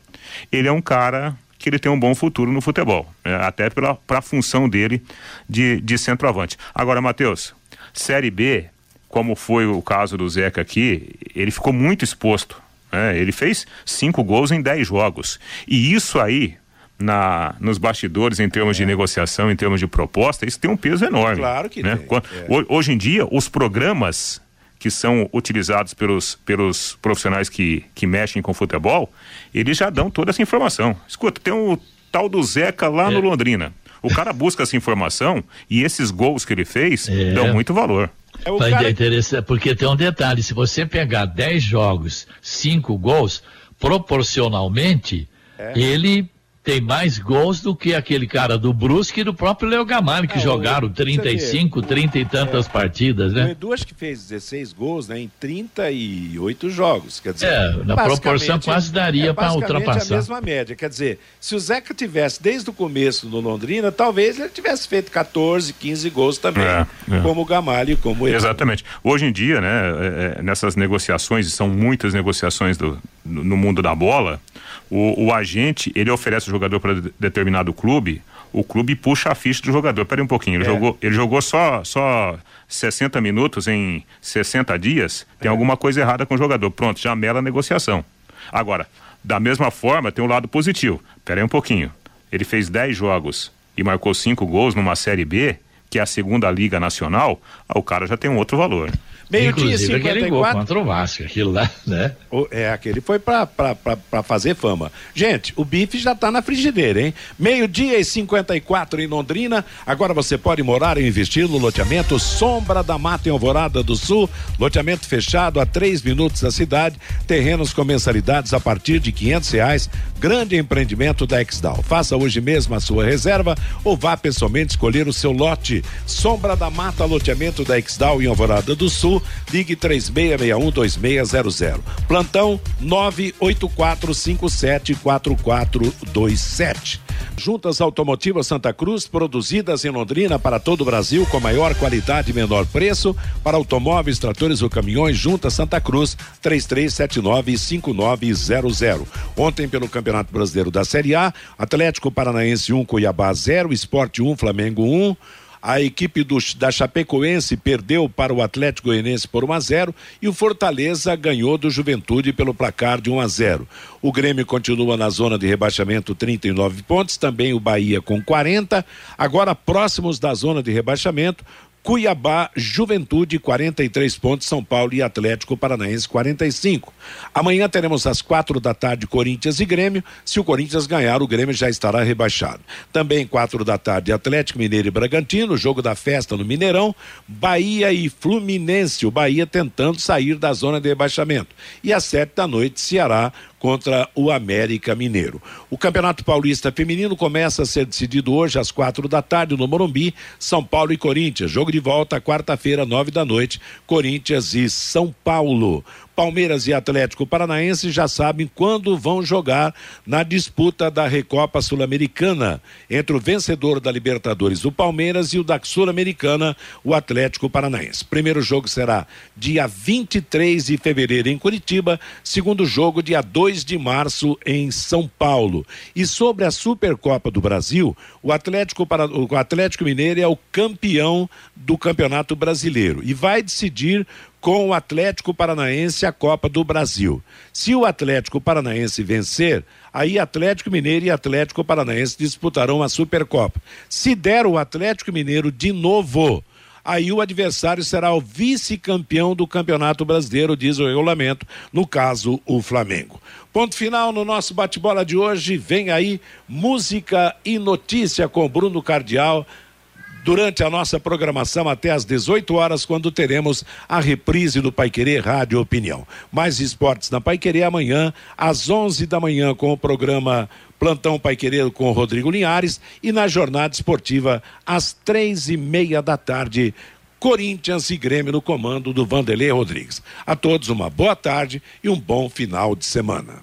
ele é um cara que ele tem um bom futuro no futebol, né? até pela a função dele de, de centroavante. Agora, Matheus, Série B, como foi o caso do Zeca aqui, ele ficou muito exposto. Né? Ele fez cinco gols em dez jogos. E isso aí, na, nos bastidores em termos é. de negociação, em termos de proposta, isso tem um peso enorme. Claro que né? tem. É. Hoje em dia, os programas que são utilizados pelos, pelos profissionais que, que mexem com futebol, eles já dão toda essa informação. Escuta, tem o tal do Zeca lá é. no Londrina. O cara busca essa informação e esses gols que ele fez é. dão muito valor. É o cara... interessante, porque tem um detalhe, se você pegar 10 jogos, 5 gols, proporcionalmente, é. ele tem mais gols do que aquele cara do Brusque e do próprio Leo Gamalho, que é, jogaram 35, 30 e tantas é, partidas, né? O Edu acho que fez 16 gols né, em 38 jogos, quer dizer... É, na proporção quase daria é, para ultrapassar. a mesma média, quer dizer, se o Zeca tivesse desde o começo no Londrina, talvez ele tivesse feito 14, 15 gols também, é, é. como o Gamalho e como ele. Exatamente. Hoje em dia, né, é, é, nessas negociações, são muitas negociações do, no mundo da bola, o, o agente, ele oferece o jogador para de, determinado clube, o clube puxa a ficha do jogador. Peraí um pouquinho, ele, é. jogou, ele jogou só, só 60 minutos em 60 dias, tem é. alguma coisa errada com o jogador. Pronto, já mela a negociação. Agora, da mesma forma, tem um lado positivo. Peraí um pouquinho. Ele fez 10 jogos e marcou 5 gols numa Série B, que é a segunda Liga Nacional, ah, o cara já tem um outro valor. Meio-dia 54. Gol contra o Vasco, aquilo lá, né? O, é, aquele foi pra, fazer fama. Gente, o bife já tá na frigideira, hein? Meio-dia e 54 em Londrina. Agora você pode morar e investir no loteamento Sombra da Mata em Alvorada do Sul. Loteamento fechado a três minutos da cidade. Terrenos com mensalidades a partir de quinhentos reais. Grande empreendimento da Exdal. Faça hoje mesmo a sua reserva ou vá pessoalmente escolher o seu lote. Sombra da Mata, loteamento da Exdal em Alvorada do Sul ligue 36612600. Plantão 984574427. Juntas Automotivas Santa Cruz, produzidas em Londrina para todo o Brasil com maior qualidade e menor preço. Para automóveis, tratores ou caminhões, Juntas Santa Cruz, 33795900. Ontem, pelo Campeonato Brasileiro da Série A, Atlético Paranaense 1, Cuiabá 0, Esporte 1, Flamengo 1. A equipe do, da Chapecoense perdeu para o Atlético Goianiense por 1 a 0 e o Fortaleza ganhou do Juventude pelo placar de 1 a 0. O Grêmio continua na zona de rebaixamento 39 pontos, também o Bahia com 40. Agora próximos da zona de rebaixamento, Cuiabá, Juventude 43 pontos, São Paulo e Atlético Paranaense 45. Amanhã teremos às quatro da tarde Corinthians e Grêmio. Se o Corinthians ganhar, o Grêmio já estará rebaixado. Também quatro da tarde Atlético Mineiro e Bragantino, jogo da festa no Mineirão. Bahia e Fluminense, o Bahia tentando sair da zona de rebaixamento. E às sete da noite Ceará contra o América Mineiro. O Campeonato Paulista Feminino começa a ser decidido hoje às quatro da tarde no Morumbi, São Paulo e Corinthians. Jogo de volta quarta-feira, nove da noite, Corinthians e São Paulo. Palmeiras e Atlético Paranaense já sabem quando vão jogar na disputa da Recopa Sul-Americana entre o vencedor da Libertadores, o Palmeiras, e o da Sul-Americana, o Atlético Paranaense. Primeiro jogo será dia 23 de fevereiro em Curitiba, segundo jogo dia 2 de março em São Paulo. E sobre a Supercopa do Brasil, o Atlético, o Atlético Mineiro é o campeão do Campeonato Brasileiro e vai decidir com o Atlético Paranaense a Copa do Brasil. Se o Atlético Paranaense vencer, aí Atlético Mineiro e Atlético Paranaense disputarão a Supercopa. Se der o Atlético Mineiro de novo, aí o adversário será o vice-campeão do Campeonato Brasileiro, diz o regulamento, no caso, o Flamengo. Ponto final no nosso bate-bola de hoje. Vem aí música e notícia com Bruno Cardial durante a nossa programação até às 18 horas, quando teremos a reprise do Paiquerê Rádio Opinião. Mais esportes na Paiquerê amanhã, às 11 da manhã, com o programa Plantão Paiquerê com o Rodrigo Linhares e na jornada esportiva, às três e meia da tarde. Corinthians e Grêmio no comando do Vanderlei Rodrigues. A todos uma boa tarde e um bom final de semana.